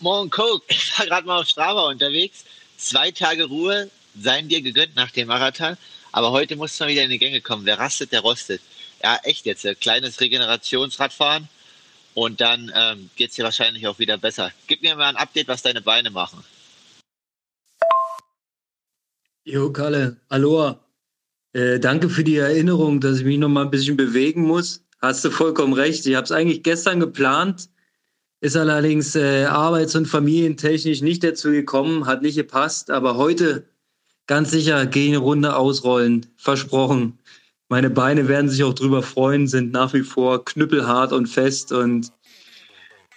Morgen Coke. Ich war gerade mal auf Strava unterwegs. Zwei Tage Ruhe seien dir gegönnt nach dem Marathon. Aber heute muss man wieder in die Gänge kommen. Wer rastet, der rostet. Ja, echt jetzt. Ein kleines Regenerationsradfahren. Und dann ähm, geht es dir wahrscheinlich auch wieder besser. Gib mir mal ein Update, was deine Beine machen. Jo, Kalle. Aloha. Äh, danke für die Erinnerung, dass ich mich noch mal ein bisschen bewegen muss. Hast du vollkommen recht. Ich habe es eigentlich gestern geplant, ist allerdings äh, arbeits- und familientechnisch nicht dazu gekommen, hat nicht gepasst. Aber heute ganz sicher gehe ich eine Runde ausrollen. Versprochen. Meine Beine werden sich auch drüber freuen, sind nach wie vor knüppelhart und fest und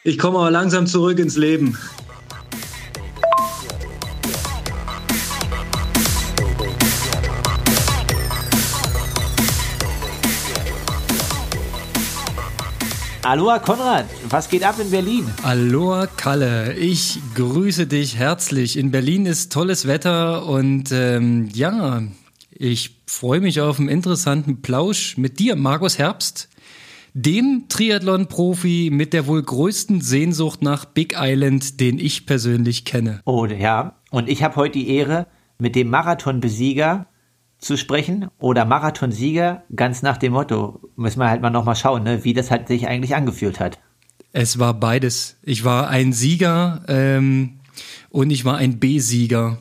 ich komme aber langsam zurück ins Leben. Aloha Konrad, was geht ab in Berlin? Aloha Kalle, ich grüße dich herzlich. In Berlin ist tolles Wetter und ähm, ja, ich freue mich auf einen interessanten Plausch mit dir, Markus Herbst, dem Triathlon-Profi mit der wohl größten Sehnsucht nach Big Island, den ich persönlich kenne. Oh ja, und ich habe heute die Ehre, mit dem Marathonbesieger zu sprechen oder Marathonsieger, ganz nach dem Motto, müssen wir halt mal nochmal schauen, ne, wie das halt sich eigentlich angefühlt hat. Es war beides. Ich war ein Sieger ähm, und ich war ein B-Sieger.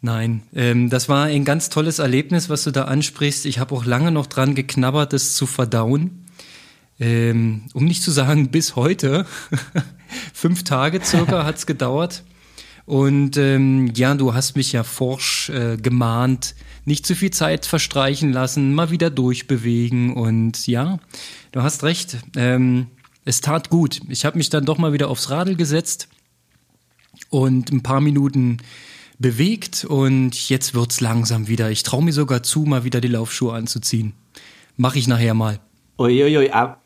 Nein, ähm, das war ein ganz tolles Erlebnis, was du da ansprichst. Ich habe auch lange noch dran geknabbert, das zu verdauen. Ähm, um nicht zu sagen, bis heute. Fünf Tage circa hat's gedauert. Und ähm, ja, du hast mich ja forsch äh, gemahnt, nicht zu viel Zeit verstreichen lassen, mal wieder durchbewegen. Und ja, du hast recht. Ähm, es tat gut. Ich habe mich dann doch mal wieder aufs Radl gesetzt und ein paar Minuten bewegt und jetzt wird's langsam wieder. Ich traue mir sogar zu, mal wieder die Laufschuhe anzuziehen. Mache ich nachher mal. Uiuiui, ab,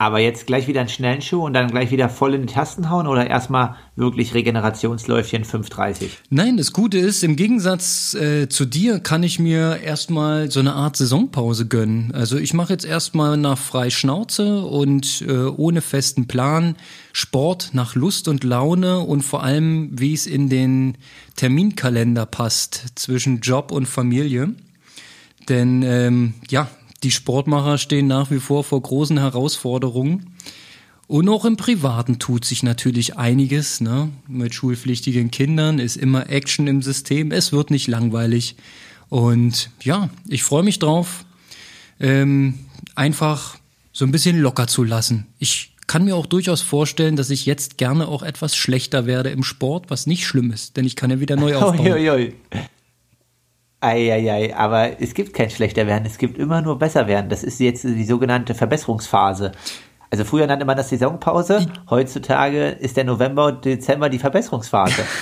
aber jetzt gleich wieder einen schnellen Schuh und dann gleich wieder voll in die Tasten hauen oder erstmal wirklich Regenerationsläufchen 5,30? Nein, das Gute ist, im Gegensatz äh, zu dir kann ich mir erstmal so eine Art Saisonpause gönnen. Also ich mache jetzt erstmal nach frei Schnauze und äh, ohne festen Plan Sport nach Lust und Laune und vor allem, wie es in den Terminkalender passt zwischen Job und Familie. Denn ähm, ja, die Sportmacher stehen nach wie vor vor großen Herausforderungen. Und auch im Privaten tut sich natürlich einiges. Ne? Mit schulpflichtigen Kindern ist immer Action im System. Es wird nicht langweilig. Und ja, ich freue mich drauf, ähm, einfach so ein bisschen locker zu lassen. Ich kann mir auch durchaus vorstellen, dass ich jetzt gerne auch etwas schlechter werde im Sport, was nicht schlimm ist, denn ich kann ja wieder neu aufbauen. Oi, oi, oi. Eieiei, aber es gibt kein schlechter werden, es gibt immer nur besser werden. Das ist jetzt die sogenannte Verbesserungsphase. Also früher nannte man das Saisonpause, heutzutage ist der November und Dezember die Verbesserungsphase.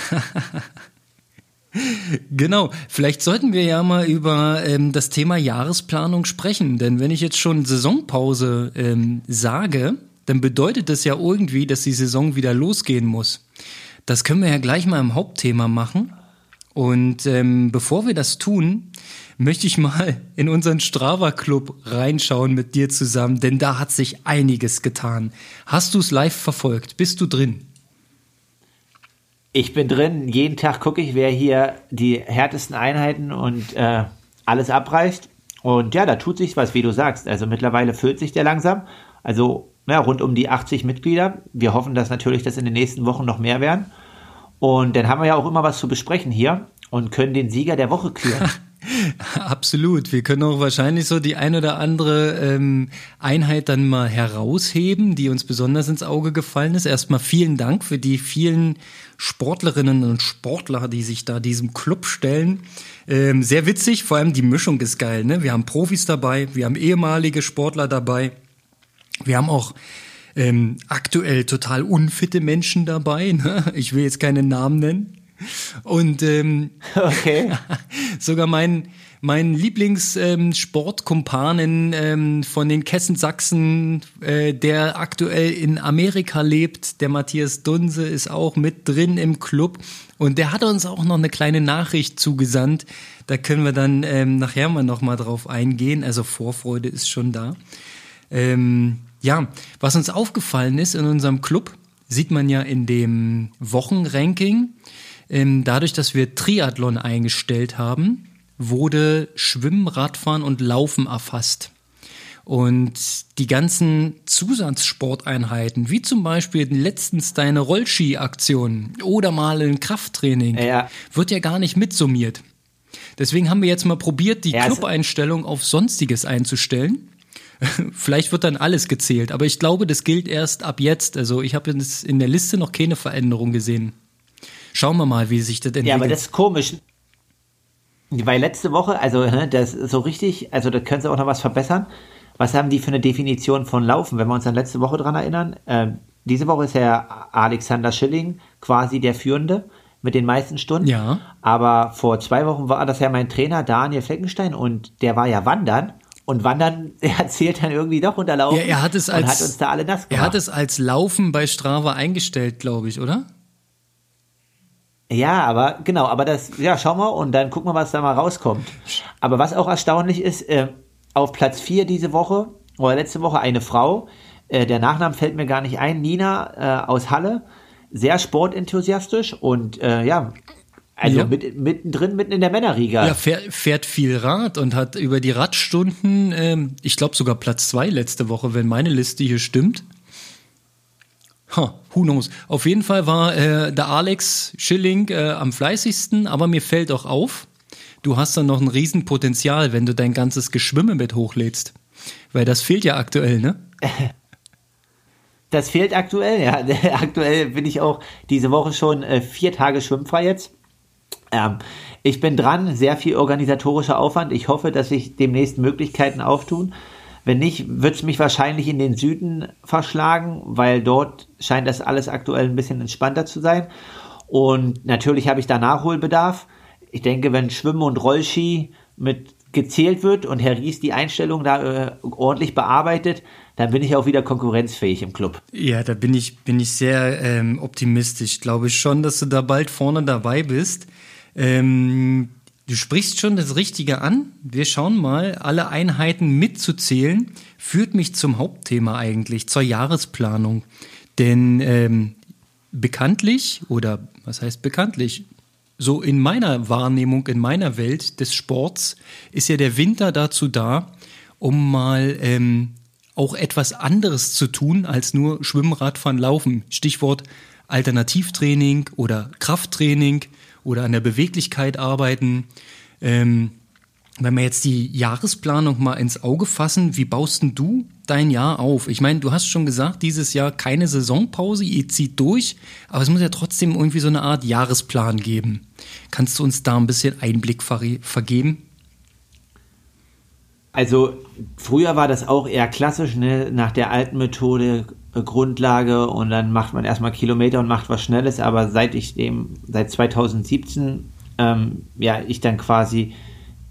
Genau, vielleicht sollten wir ja mal über ähm, das Thema Jahresplanung sprechen, denn wenn ich jetzt schon Saisonpause ähm, sage, dann bedeutet das ja irgendwie, dass die Saison wieder losgehen muss. Das können wir ja gleich mal im Hauptthema machen. Und ähm, bevor wir das tun, möchte ich mal in unseren Strava-Club reinschauen mit dir zusammen, denn da hat sich einiges getan. Hast du es live verfolgt? Bist du drin? Ich bin drin. Jeden Tag gucke ich, wer hier die härtesten Einheiten und äh, alles abreißt. Und ja, da tut sich was, wie du sagst. Also mittlerweile füllt sich der langsam. Also ja, rund um die 80 Mitglieder. Wir hoffen, dass natürlich das in den nächsten Wochen noch mehr werden. Und dann haben wir ja auch immer was zu besprechen hier und können den Sieger der Woche küren. Absolut. Wir können auch wahrscheinlich so die ein oder andere ähm, Einheit dann mal herausheben, die uns besonders ins Auge gefallen ist. Erstmal vielen Dank für die vielen Sportlerinnen und Sportler, die sich da diesem Club stellen. Ähm, sehr witzig, vor allem die Mischung ist geil. Ne? Wir haben Profis dabei, wir haben ehemalige Sportler dabei. Wir haben auch ähm, aktuell total unfitte Menschen dabei. Ne? Ich will jetzt keine Namen nennen. Und ähm, okay. sogar mein mein Lieblingssportkumpanen ähm, ähm, von den Kessensachsen, äh, der aktuell in Amerika lebt, der Matthias Dunse, ist auch mit drin im Club. Und der hat uns auch noch eine kleine Nachricht zugesandt. Da können wir dann ähm, nachher mal noch mal drauf eingehen. Also Vorfreude ist schon da. Ähm, ja, was uns aufgefallen ist in unserem Club, sieht man ja in dem Wochenranking. Ähm, dadurch, dass wir Triathlon eingestellt haben, wurde Schwimmen, Radfahren und Laufen erfasst. Und die ganzen Zusatzsporteinheiten, wie zum Beispiel letztens deine Rollski-Aktion oder mal ein Krafttraining, Ja. wird ja gar nicht mitsummiert. Deswegen haben wir jetzt mal probiert, die Ja, Club-Einstellung auf Sonstiges einzustellen. Vielleicht wird dann alles gezählt, aber ich glaube, das gilt erst ab jetzt. Also ich habe jetzt in der Liste noch keine Veränderung gesehen. Schauen wir mal, wie sich das entwickelt. Ja, aber das ist komisch. Weil letzte Woche, also ne, das ist so richtig, also da können sie auch noch was verbessern. Was haben die für eine Definition von Laufen, wenn wir uns an letzte Woche dran erinnern? Ähm, diese Woche ist ja Alexander Schilling quasi der Führende mit den meisten Stunden. Ja. Aber vor zwei Wochen war das ja mein Trainer Daniel Fleckenstein und der war ja wandern. Und wandern, er zählt dann irgendwie doch unter Laufen. Ja, er hat es und als- hat uns da alle nass gemacht. er hat es als Laufen bei Strava eingestellt, glaube ich, oder? Ja, aber genau, aber das, ja, schauen wir und dann gucken wir, was da mal rauskommt. Aber was auch erstaunlich ist, äh, auf Platz 4 diese Woche oder letzte Woche eine Frau, äh, der Nachname fällt mir gar nicht ein, Nina äh, aus Halle, sehr sportenthusiastisch und äh, ja, also Ja. mit, mittendrin, mitten in der Männerriga. Ja, fährt, fährt viel Rad und hat über die Radstunden, ähm, ich glaube sogar Platz zwei letzte Woche, wenn meine Liste hier stimmt. Ha, who knows. Auf jeden Fall war äh, der Alex Schilling äh, am fleißigsten, aber mir fällt auch auf, du hast dann noch ein Riesenpotenzial, wenn du dein ganzes Geschwimme mit hochlädst. Weil das fehlt ja aktuell, ne? Das fehlt aktuell, ja. aktuell bin ich auch diese Woche schon äh, vier Tage schwimmfrei jetzt. Ähm, ich bin dran, sehr viel organisatorischer Aufwand. Ich hoffe, dass sich demnächst Möglichkeiten auftun. Wenn nicht, wird es mich wahrscheinlich in den Süden verschlagen, weil dort scheint das alles aktuell ein bisschen entspannter zu sein. Und natürlich habe ich da Nachholbedarf. Ich denke, wenn Schwimmen und Rollski mit gezählt wird und Herr Ries die Einstellung da äh, ordentlich bearbeitet, dann bin ich auch wieder konkurrenzfähig im Club. Ja, da bin ich, bin ich sehr ähm, optimistisch. Glaube ich schon, dass du da bald vorne dabei bist. Ähm, du sprichst schon das Richtige an. Wir schauen mal, alle Einheiten mitzuzählen, führt mich zum Hauptthema eigentlich, zur Jahresplanung. Denn ähm, bekanntlich, oder was heißt bekanntlich, so in meiner Wahrnehmung, in meiner Welt des Sports, ist ja der Winter dazu da, um mal ähm, auch etwas anderes zu tun als nur Schwimmen, Radfahren, Laufen. Stichwort Alternativtraining oder Krafttraining oder an der Beweglichkeit arbeiten. Ähm, wenn wir jetzt die Jahresplanung mal ins Auge fassen, wie baust denn du dein Jahr auf? Ich meine, du hast schon gesagt, dieses Jahr keine Saisonpause, ihr zieht durch, aber es muss ja trotzdem irgendwie so eine Art Jahresplan geben. Kannst du uns da ein bisschen Einblick ver vergeben? Also früher war das auch eher klassisch, ne? nach der alten Methode Grundlage und dann macht man erstmal Kilometer und macht was Schnelles, aber seit ich dem, seit 2017, ähm, ja, ich dann quasi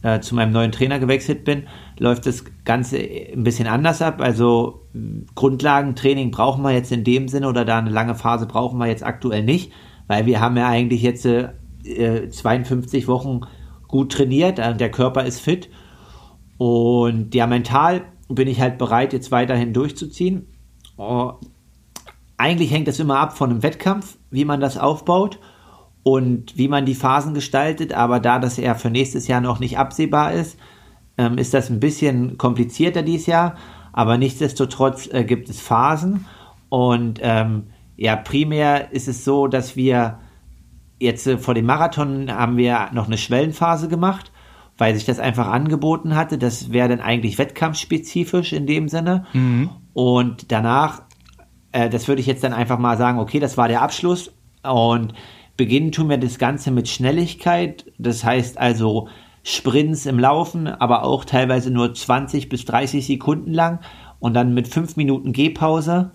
äh, zu meinem neuen Trainer gewechselt bin, läuft das Ganze ein bisschen anders ab. Also Grundlagentraining brauchen wir jetzt in dem Sinne oder da eine lange Phase brauchen wir jetzt aktuell nicht, weil wir haben ja eigentlich jetzt äh, 52 Wochen gut trainiert, äh, der Körper ist fit und ja, mental bin ich halt bereit, jetzt weiterhin durchzuziehen. Oh, eigentlich hängt das immer ab von einem Wettkampf, wie man das aufbaut und wie man die Phasen gestaltet. Aber da das ja für nächstes Jahr noch nicht absehbar ist, ähm, ist das ein bisschen komplizierter dieses Jahr. Aber nichtsdestotrotz äh, gibt es Phasen. Und ähm, ja, primär ist es so, dass wir jetzt äh, vor dem Marathon haben wir noch eine Schwellenphase gemacht weil sich das einfach angeboten hatte. Das wäre dann eigentlich wettkampfspezifisch in dem Sinne. Und danach, äh, das würde ich jetzt dann einfach mal sagen, okay, das war der Abschluss. Und beginnen tun wir das Ganze mit Schnelligkeit. Das heißt also Sprints im Laufen, aber auch teilweise nur 20 bis 30 Sekunden lang und dann mit 5 Minuten Gehpause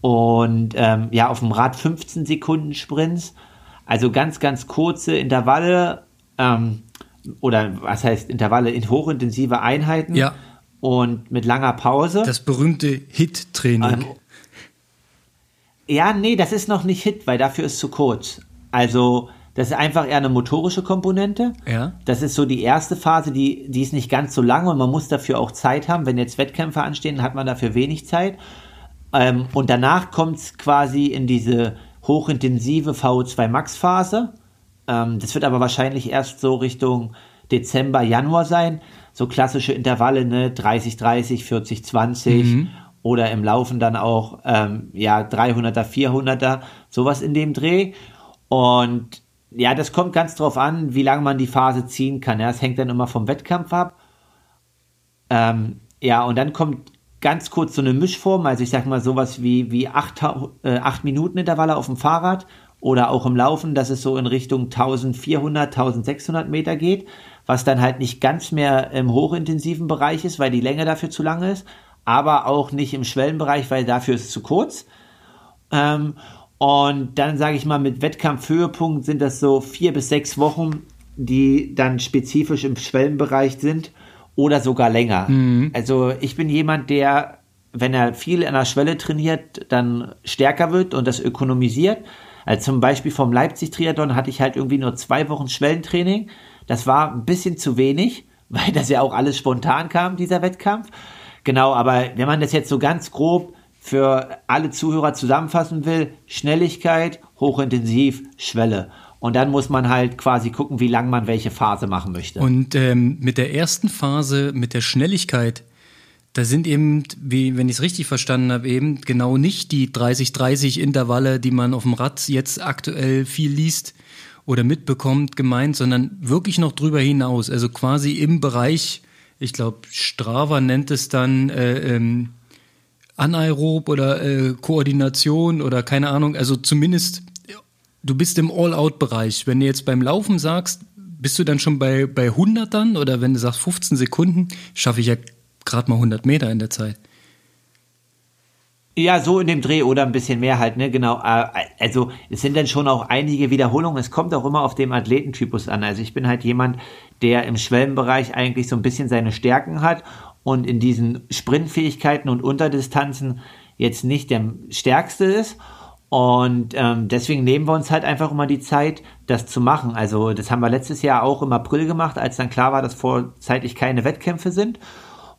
und ähm, ja, auf dem Rad 15 Sekunden Sprints. Also ganz, ganz kurze Intervalle. Ähm, oder was heißt Intervalle in hochintensive Einheiten Ja. Und mit langer Pause. Das berühmte Hit-Training. Ähm, ja, nee, das ist noch nicht Hit, weil dafür ist zu kurz. Also, das ist einfach eher eine motorische Komponente. Ja. Das ist so die erste Phase, die, die ist nicht ganz so lang und man muss dafür auch Zeit haben. Wenn jetzt Wettkämpfe anstehen, hat man dafür wenig Zeit. Ähm, und danach kommt es quasi in diese hochintensive VO2 Max Phase. Ähm, das wird aber wahrscheinlich erst so Richtung Dezember, Januar sein. So klassische Intervalle, ne, 30, 30, 40, 20 mhm. oder im Laufen dann auch, ähm, ja, 300er, 400er, sowas in dem Dreh. Und ja, das kommt ganz drauf an, wie lange man die Phase ziehen kann. Ja, es hängt dann immer vom Wettkampf ab. Ähm, ja, und dann kommt ganz kurz so eine Mischform, also ich sag mal sowas wie, wie acht, äh, acht Minuten Intervalle auf dem Fahrrad oder auch im Laufen, dass es so in Richtung 1400, 1600 Meter geht, was dann halt nicht ganz mehr im hochintensiven Bereich ist, weil die Länge dafür zu lang ist, aber auch nicht im Schwellenbereich, weil dafür ist es zu kurz. Ähm, und dann sage ich mal, mit Wettkampfhöhepunkt sind das so vier bis sechs Wochen, die dann spezifisch im Schwellenbereich sind oder sogar länger. Mhm. Also ich bin jemand, der, wenn er viel an der Schwelle trainiert, dann stärker wird und das ökonomisiert. Also zum Beispiel vom Leipzig-Triathlon hatte ich halt irgendwie nur zwei Wochen Schwellentraining. Das war ein bisschen zu wenig, weil das ja auch alles spontan kam, dieser Wettkampf. Genau, aber wenn man das jetzt so ganz grob für alle Zuhörer zusammenfassen will, Schnelligkeit, hochintensiv, Schwelle. Und dann muss man halt quasi gucken, wie lange man welche Phase machen möchte. Und ähm, mit der ersten Phase, mit der Schnelligkeit, da sind eben, wie wenn ich es richtig verstanden habe, eben genau nicht die 30-30 Intervalle, die man auf dem Rad jetzt aktuell viel liest oder mitbekommt, gemeint, sondern wirklich noch drüber hinaus. Also quasi im Bereich, ich glaube, Strava nennt es dann äh, ähm, Anaerob oder äh, Koordination oder keine Ahnung. Also zumindest, du bist im All-Out-Bereich. Wenn du jetzt beim Laufen sagst, bist du dann schon bei, bei 100 dann? Oder wenn du sagst 15 Sekunden, schaffe ich ja gerade mal 100 Meter in der Zeit. Ja, so in dem Dreh oder ein bisschen mehr halt, ne, genau. Äh, also es sind dann schon auch einige Wiederholungen. Es kommt auch immer auf den Athletentypus an. Also ich bin halt jemand, der im Schwellenbereich eigentlich so ein bisschen seine Stärken hat und in diesen Sprintfähigkeiten und Unterdistanzen jetzt nicht der stärkste ist. Und ähm, deswegen nehmen wir uns halt einfach immer die Zeit, das zu machen. Also das haben wir letztes Jahr auch im April gemacht, als dann klar war, dass vorzeitig keine Wettkämpfe sind.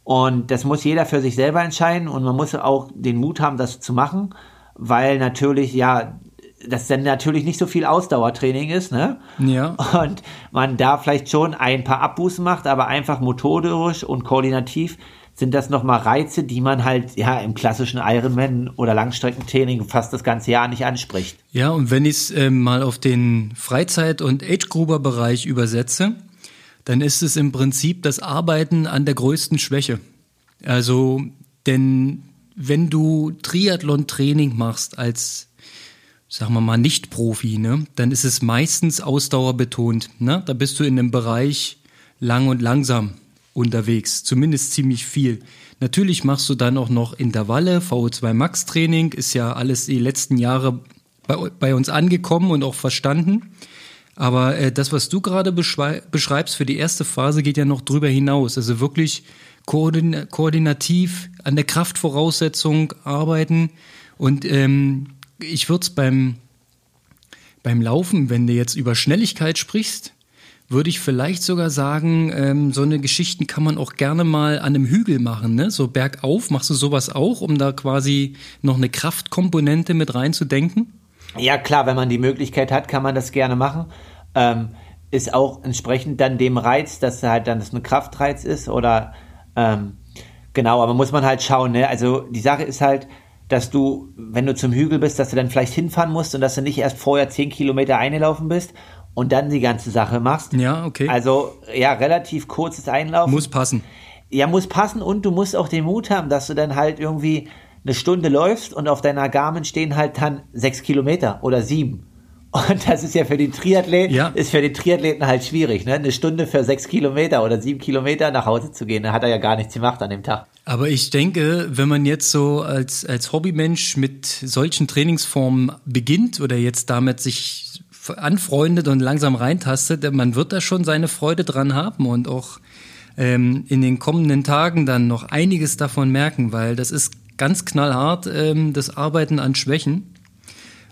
Und das muss jeder für sich selber entscheiden und man muss auch den Mut haben, das zu machen, weil natürlich, ja, das dann natürlich nicht so viel Ausdauertraining ist, ne? Ja. Und man da vielleicht schon ein paar Abbußen macht, aber einfach motorisch und koordinativ sind das nochmal Reize, die man halt ja im klassischen Ironman oder Langstreckentraining fast das ganze Jahr nicht anspricht. Ja, und wenn ich es äh, mal auf den Freizeit- und Age-Gruber-Bereich übersetze, dann ist es im Prinzip das Arbeiten an der größten Schwäche. Also, denn wenn du Triathlon-Training machst als, sagen wir mal, Nicht-Profi, ne, dann ist es meistens ausdauerbetont. Ne? Da bist du in einem Bereich lang und langsam unterwegs, zumindest ziemlich viel. Natürlich machst du dann auch noch Intervalle, VO2 Max Training ist ja alles die letzten Jahre bei, bei uns angekommen und auch verstanden. Aber äh, das, was du gerade beschreibst für die erste Phase, geht ja noch drüber hinaus. Also wirklich koordin koordinativ an der Kraftvoraussetzung arbeiten. Und ähm, ich würde es beim, beim Laufen, wenn du jetzt über Schnelligkeit sprichst, würde ich vielleicht sogar sagen, ähm, so eine Geschichten kann man auch gerne mal an einem Hügel machen, ne? So bergauf, machst du sowas auch, um da quasi noch eine Kraftkomponente mit reinzudenken? Ja, klar, wenn man die Möglichkeit hat, kann man das gerne machen. Ähm, ist auch entsprechend dann dem Reiz, dass halt dann das ein Kraftreiz ist oder ähm, genau, aber muss man halt schauen, ne? Also die Sache ist halt, dass du, wenn du zum Hügel bist, dass du dann vielleicht hinfahren musst und dass du nicht erst vorher zehn Kilometer eingelaufen bist und dann die ganze Sache machst. Ja, okay. Also ja, relativ kurzes Einlaufen. Muss passen. Ja, muss passen und du musst auch den Mut haben, dass du dann halt irgendwie eine Stunde läufst und auf deiner Garmin stehen halt dann sechs Kilometer oder sieben. Und das ist ja für den Triathleten, ja. ist für den Triathleten halt schwierig, ne? Eine Stunde für sechs Kilometer oder sieben Kilometer nach Hause zu gehen, da hat er ja gar nichts gemacht an dem Tag. Aber ich denke, wenn man jetzt so als, als Hobbymensch mit solchen Trainingsformen beginnt oder jetzt damit sich anfreundet und langsam reintastet, man wird da schon seine Freude dran haben und auch ähm, in den kommenden Tagen dann noch einiges davon merken, weil das ist ganz knallhart, ähm, das Arbeiten an Schwächen.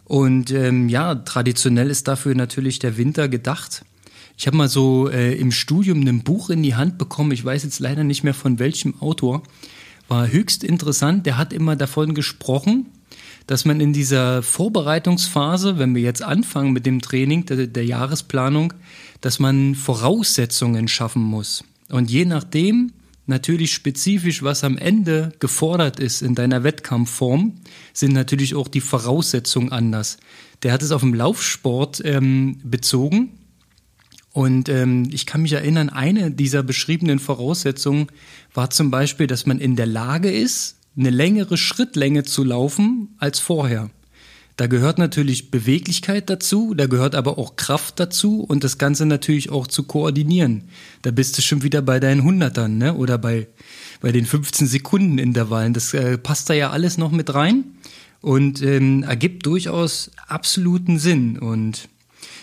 Und ähm, ja, traditionell ist dafür natürlich der Winter gedacht. Ich habe mal so äh, im Studium ein Buch in die Hand bekommen, ich weiß jetzt leider nicht mehr von welchem Autor, war höchst interessant. Der hat immer davon gesprochen, dass man in dieser Vorbereitungsphase, wenn wir jetzt anfangen mit dem Training der, der Jahresplanung, dass man Voraussetzungen schaffen muss. Und je nachdem, natürlich spezifisch, was am Ende gefordert ist in deiner Wettkampfform, sind natürlich auch die Voraussetzungen anders. Der hat es auf dem Laufsport ähm, bezogen. Und ähm, ich kann mich erinnern, eine dieser beschriebenen Voraussetzungen war zum Beispiel, dass man in der Lage ist, eine längere Schrittlänge zu laufen als vorher. Da gehört natürlich Beweglichkeit dazu, da gehört aber auch Kraft dazu und das Ganze natürlich auch zu koordinieren. Da bist du schon wieder bei deinen Hundertern, ne? Oder bei, bei den 15 Sekunden Intervallen. Das äh, passt da ja alles noch mit rein und ähm, ergibt durchaus absoluten Sinn. Und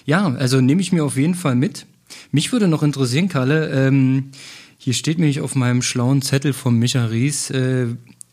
ja, also nehme ich mir auf jeden Fall mit. Mich würde noch interessieren, Kalle, ähm, hier steht nämlich auf meinem schlauen Zettel von Micha Ries, äh,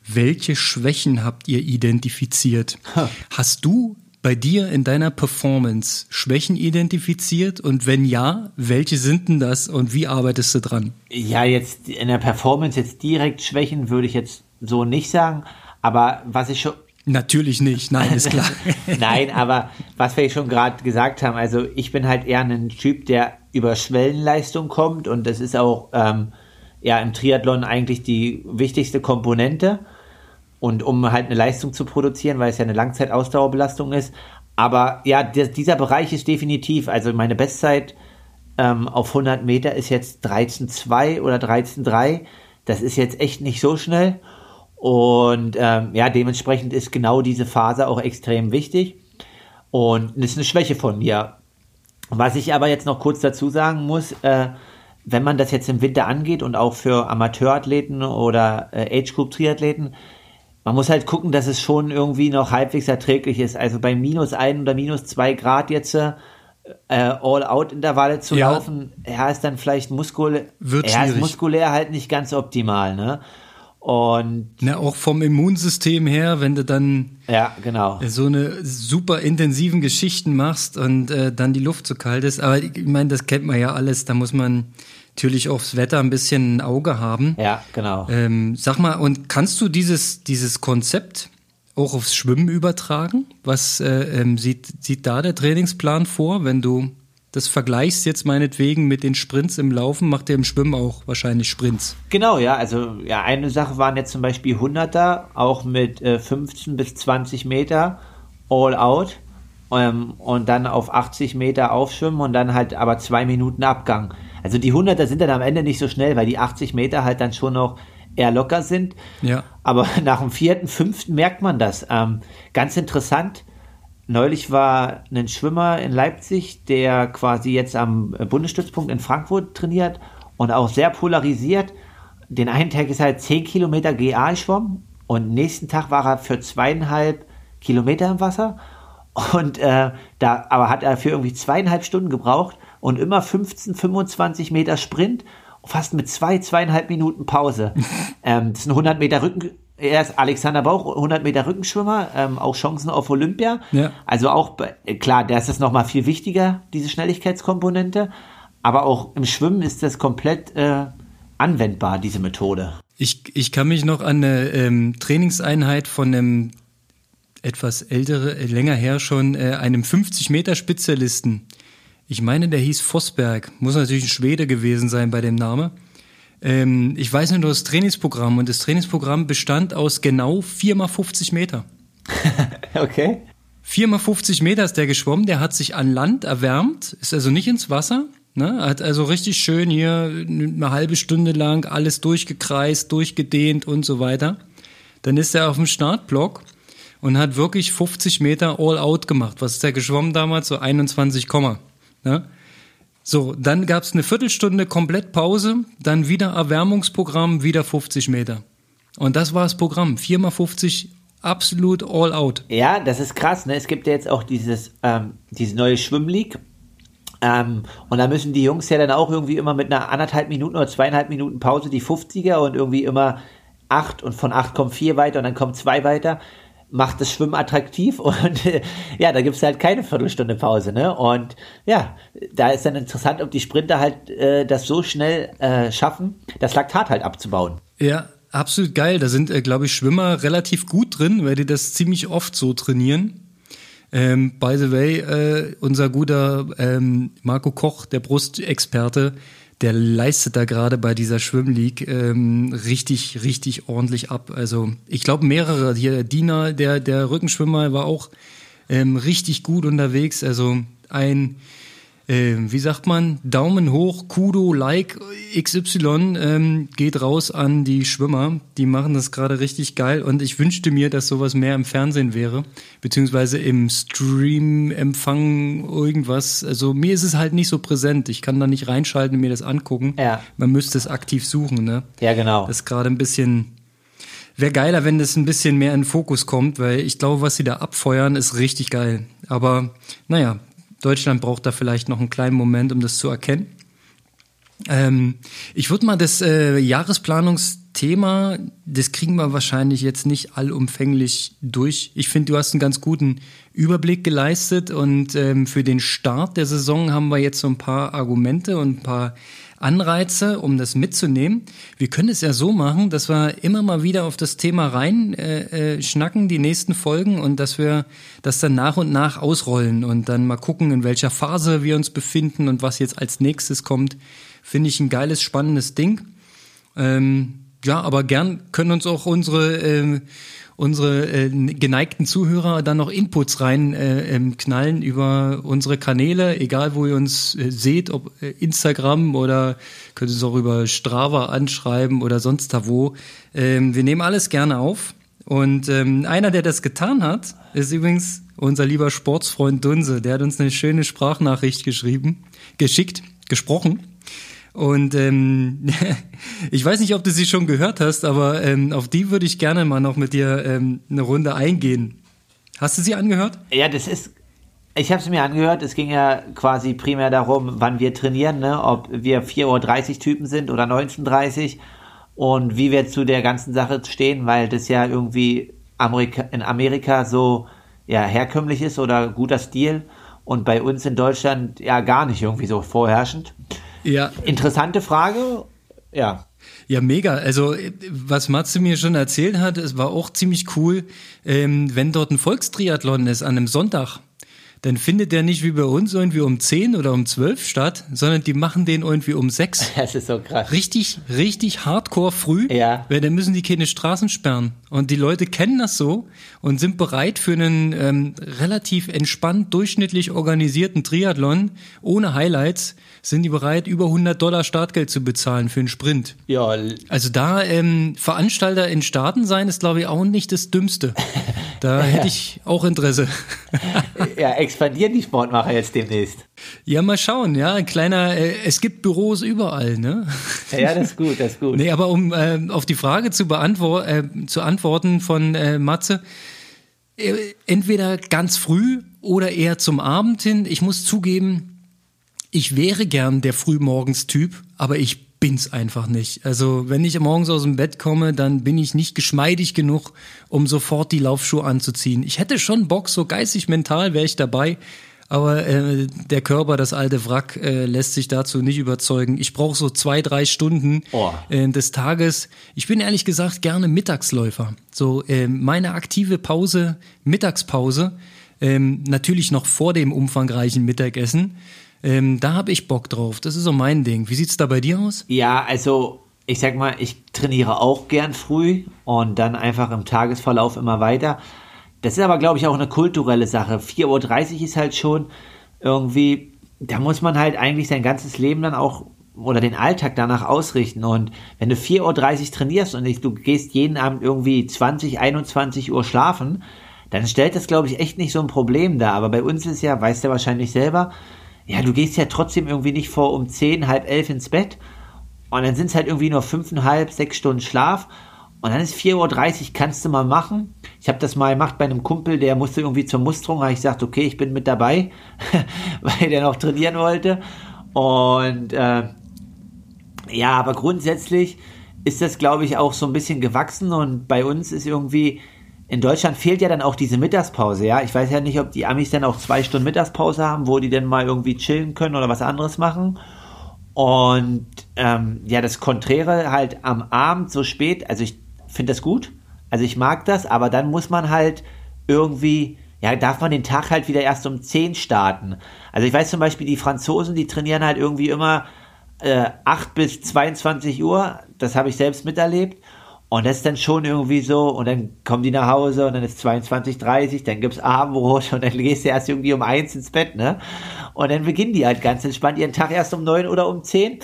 welche Schwächen habt ihr identifiziert? Ha. Hast du bei dir in deiner Performance Schwächen identifiziert und wenn ja, welche sind denn das und wie arbeitest du dran? Ja, jetzt in der Performance jetzt direkt Schwächen würde ich jetzt so nicht sagen, aber was ich schon Natürlich nicht, nein, ist klar. nein, aber was wir schon gerade gesagt haben, also ich bin halt eher ein Typ, der über Schwellenleistung kommt und das ist auch ähm, ja im Triathlon eigentlich die wichtigste Komponente und um halt eine Leistung zu produzieren, weil es ja eine Langzeitausdauerbelastung ist. Aber ja, der, dieser Bereich ist definitiv, also meine Bestzeit ähm, auf 100 Meter ist jetzt 13,2 oder 13,3. Das ist jetzt echt nicht so schnell. Und ähm, ja, dementsprechend ist genau diese Phase auch extrem wichtig. Und das ist eine Schwäche von mir. Was ich aber jetzt noch kurz dazu sagen muss, äh, wenn man das jetzt im Winter angeht und auch für Amateurathleten oder äh, Age-Group-Triathleten, man muss halt gucken, dass es schon irgendwie noch halbwegs erträglich ist. Also bei minus ein oder minus zwei Grad jetzt äh, All-Out-Intervalle zu ja. laufen, ja, ist dann vielleicht muskul Wird ja, ist muskulär halt nicht ganz optimal, ne? Und Na, auch vom Immunsystem her, wenn du dann ja, genau. so eine super intensiven Geschichten machst und äh, dann die Luft zu kalt ist. Aber ich meine, das kennt man ja alles, da muss man natürlich aufs Wetter ein bisschen ein Auge haben. Ja, genau. Ähm, sag mal, und kannst du dieses, dieses Konzept auch aufs Schwimmen übertragen? Was äh, ähm, sieht, sieht da der Trainingsplan vor, wenn du das vergleichst jetzt meinetwegen mit den Sprints im Laufen, macht ihr im Schwimmen auch wahrscheinlich Sprints. Genau, ja, also ja, eine Sache waren jetzt zum Beispiel 100er, auch mit äh, 15 bis 20 Meter all out ähm, und dann auf 80 Meter aufschwimmen und dann halt aber zwei Minuten Abgang. Also die 100er sind dann am Ende nicht so schnell, weil die 80 Meter halt dann schon noch eher locker sind. Ja. Aber nach dem vierten, fünften merkt man das. Ähm, ganz interessant. Neulich war ein Schwimmer in Leipzig, der quasi jetzt am Bundesstützpunkt in Frankfurt trainiert und auch sehr polarisiert. Den einen Tag ist er halt 10 Kilometer GA geschwommen und nächsten Tag war er für zweieinhalb Kilometer im Wasser. Und äh, da, aber hat er für irgendwie zweieinhalb Stunden gebraucht und immer 15, 25 Meter Sprint, fast mit zwei, zweieinhalb Minuten Pause. ähm, das sind 100 Meter Rücken. Er ist Alexander Bauch, 100 Meter Rückenschwimmer, ähm, auch Chancen auf Olympia. Ja. Also auch, klar, da ist es nochmal viel wichtiger, diese Schnelligkeitskomponente. Aber auch im Schwimmen ist das komplett äh, anwendbar, diese Methode. Ich, ich kann mich noch an eine ähm, Trainingseinheit von einem etwas ältere, äh, länger her schon, äh, einem 50 Meter Spezialisten ich meine, der hieß Vosberg. Muss natürlich ein Schwede gewesen sein bei dem Namen. Ähm, ich weiß nur das Trainingsprogramm und das Trainingsprogramm bestand aus genau 4 mal 50 Meter. okay. 4 mal 50 Meter ist der geschwommen, der hat sich an Land erwärmt, ist also nicht ins Wasser, ne? hat also richtig schön hier eine halbe Stunde lang alles durchgekreist, durchgedehnt und so weiter. Dann ist er auf dem Startblock und hat wirklich 50 Meter all out gemacht. Was ist der geschwommen damals? So 21, Ne? So, dann gab es eine Viertelstunde komplett Pause, dann wieder Erwärmungsprogramm, wieder 50 Meter. Und das war das Programm. 4 mal 50 absolut all out. Ja, das ist krass. Ne? Es gibt ja jetzt auch dieses, ähm, diese neue Schwimmleague. Ähm, und da müssen die Jungs ja dann auch irgendwie immer mit einer anderthalb Minuten oder zweieinhalb Minuten Pause die 50er und irgendwie immer acht und von acht kommt vier weiter und dann kommt zwei weiter macht das Schwimmen attraktiv und ja, da gibt es halt keine Viertelstunde Pause, ne? Und ja, da ist dann interessant, ob die Sprinter halt äh, das so schnell äh, schaffen, das Laktat halt abzubauen. Ja, absolut geil. Da sind, äh, glaube ich, Schwimmer relativ gut drin, weil die das ziemlich oft so trainieren. Ähm, by the way, äh, unser guter ähm, Marco Koch, der Brustexperte, der leistet da gerade bei dieser Schwimmleague ähm, richtig, richtig ordentlich ab. Also ich glaube mehrere. Hier Dina, der, der Rückenschwimmer, war auch ähm, richtig gut unterwegs. Also ein äh, wie sagt man, Daumen hoch, Kudo, Like, XY ähm, geht raus an die Schwimmer. Die machen das gerade richtig geil und ich wünschte mir, dass sowas mehr im Fernsehen wäre, beziehungsweise im Stream-Empfang irgendwas. Also mir ist es halt nicht so präsent. Ich kann da nicht reinschalten und mir das angucken. Ja. Man müsste es aktiv suchen, ne? Ja, genau. Das ist gerade ein bisschen. Wäre geiler, wenn das ein bisschen mehr in den Fokus kommt, weil ich glaube, was sie da abfeuern, ist richtig geil. Aber naja, Deutschland braucht da vielleicht noch einen kleinen Moment, um das zu erkennen. Ähm, ich würde mal das äh, Jahresplanungsthema, das kriegen wir wahrscheinlich jetzt nicht allumfänglich durch. Ich finde, du hast einen ganz guten Überblick geleistet und ähm, für den Start der Saison haben wir jetzt so ein paar Argumente und ein paar Anreize, um das mitzunehmen. Wir können es ja so machen, dass wir immer mal wieder auf das Thema rein äh, äh, schnacken, die nächsten Folgen, und dass wir das dann nach und nach ausrollen und dann mal gucken, in welcher Phase wir uns befinden und was jetzt als nächstes kommt. Finde ich ein geiles, spannendes Ding. Ähm, ja, aber gern können uns auch unsere äh, unsere äh, geneigten Zuhörer dann noch Inputs rein äh, ähm, knallen über unsere Kanäle, egal wo ihr uns äh, seht, ob äh, Instagram oder könnt ihr es auch über Strava anschreiben oder sonst da wo. Ähm, wir nehmen alles gerne auf. Und ähm, einer, der das getan hat, ist übrigens unser lieber Sportsfreund Dunse. Der hat uns eine schöne Sprachnachricht geschrieben, geschickt, gesprochen. Und ähm, ich weiß nicht, ob du sie schon gehört hast, aber ähm, auf die würde ich gerne mal noch mit dir ähm, eine Runde eingehen. Hast du sie angehört? Ja, das ist. Ich habe es mir angehört. Es ging ja quasi primär darum, wann wir trainieren, ne? ob wir 4.30 Uhr Typen sind oder 19.30 Uhr und wie wir zu der ganzen Sache stehen, weil das ja irgendwie Amerika, in Amerika so ja, herkömmlich ist oder guter Stil und bei uns in Deutschland ja gar nicht irgendwie so vorherrschend. Ja. Interessante Frage. Ja. Ja, mega. Also, was Matze mir schon erzählt hat, es war auch ziemlich cool, ähm, wenn dort ein Volkstriathlon ist an einem Sonntag dann findet der nicht wie bei uns irgendwie um 10 oder um 12 statt, sondern die machen den irgendwie um 6. Das ist so krass. Richtig, richtig hardcore früh. Ja. Weil dann müssen die keine Straßen sperren. Und die Leute kennen das so und sind bereit für einen ähm, relativ entspannt, durchschnittlich organisierten Triathlon ohne Highlights, sind die bereit, über 100 Dollar Startgeld zu bezahlen für einen Sprint. Ja. Also da ähm, Veranstalter in Staaten sein, ist glaube ich auch nicht das Dümmste. Da hätte ich auch Interesse. ja, expandieren die Sportmacher jetzt demnächst. Ja, mal schauen, ja, ein kleiner, äh, es gibt Büros überall, ne? Ja, das ist gut, das ist gut. Nee, aber um äh, auf die Frage zu, beantwort äh, zu antworten von äh, Matze, äh, entweder ganz früh oder eher zum Abend hin. Ich muss zugeben, ich wäre gern der Frühmorgens-Typ, aber ich bin's einfach nicht. Also wenn ich morgens aus dem Bett komme, dann bin ich nicht geschmeidig genug, um sofort die Laufschuhe anzuziehen. Ich hätte schon Bock, so geistig, mental wäre ich dabei, aber äh, der Körper, das alte Wrack, äh, lässt sich dazu nicht überzeugen. Ich brauche so zwei, drei Stunden oh. äh, des Tages. Ich bin ehrlich gesagt gerne Mittagsläufer. So äh, meine aktive Pause, Mittagspause, ähm, natürlich noch vor dem umfangreichen Mittagessen. Ähm, da habe ich Bock drauf. Das ist so mein Ding. Wie sieht's da bei dir aus? Ja, also ich sag mal, ich trainiere auch gern früh und dann einfach im Tagesverlauf immer weiter. Das ist aber, glaube ich, auch eine kulturelle Sache. 4.30 Uhr ist halt schon irgendwie, da muss man halt eigentlich sein ganzes Leben dann auch oder den Alltag danach ausrichten. Und wenn du 4.30 Uhr trainierst und du gehst jeden Abend irgendwie 20, 21 Uhr schlafen, dann stellt das, glaube ich, echt nicht so ein Problem dar. Aber bei uns ist ja, weißt du wahrscheinlich selber, ja, du gehst ja trotzdem irgendwie nicht vor um zehn, halb elf ins Bett und dann sind es halt irgendwie nur fünfeinhalb, sechs Stunden Schlaf und dann ist 4.30 Uhr, kannst du mal machen. Ich habe das mal gemacht bei einem Kumpel, der musste irgendwie zur Musterung, habe ich gesagt, okay, ich bin mit dabei, weil der noch trainieren wollte und äh, ja, aber grundsätzlich ist das, glaube ich, auch so ein bisschen gewachsen und bei uns ist irgendwie in Deutschland fehlt ja dann auch diese Mittagspause, ja. Ich weiß ja nicht, ob die Amis dann auch zwei Stunden Mittagspause haben, wo die dann mal irgendwie chillen können oder was anderes machen. Und ähm, ja, das Konträre halt am Abend so spät, also ich finde das gut. Also ich mag das, aber dann muss man halt irgendwie, ja, darf man den Tag halt wieder erst um 10 starten. Also ich weiß zum Beispiel, die Franzosen, die trainieren halt irgendwie immer äh, 8 bis 22 Uhr. Das habe ich selbst miterlebt. Und das ist dann schon irgendwie so, und dann kommen die nach Hause und dann ist 22.30 dann gibt's Abendbrot und dann gehst du erst irgendwie um eins ins Bett, ne? Und dann beginnen die halt ganz entspannt ihren Tag erst um neun oder um zehn.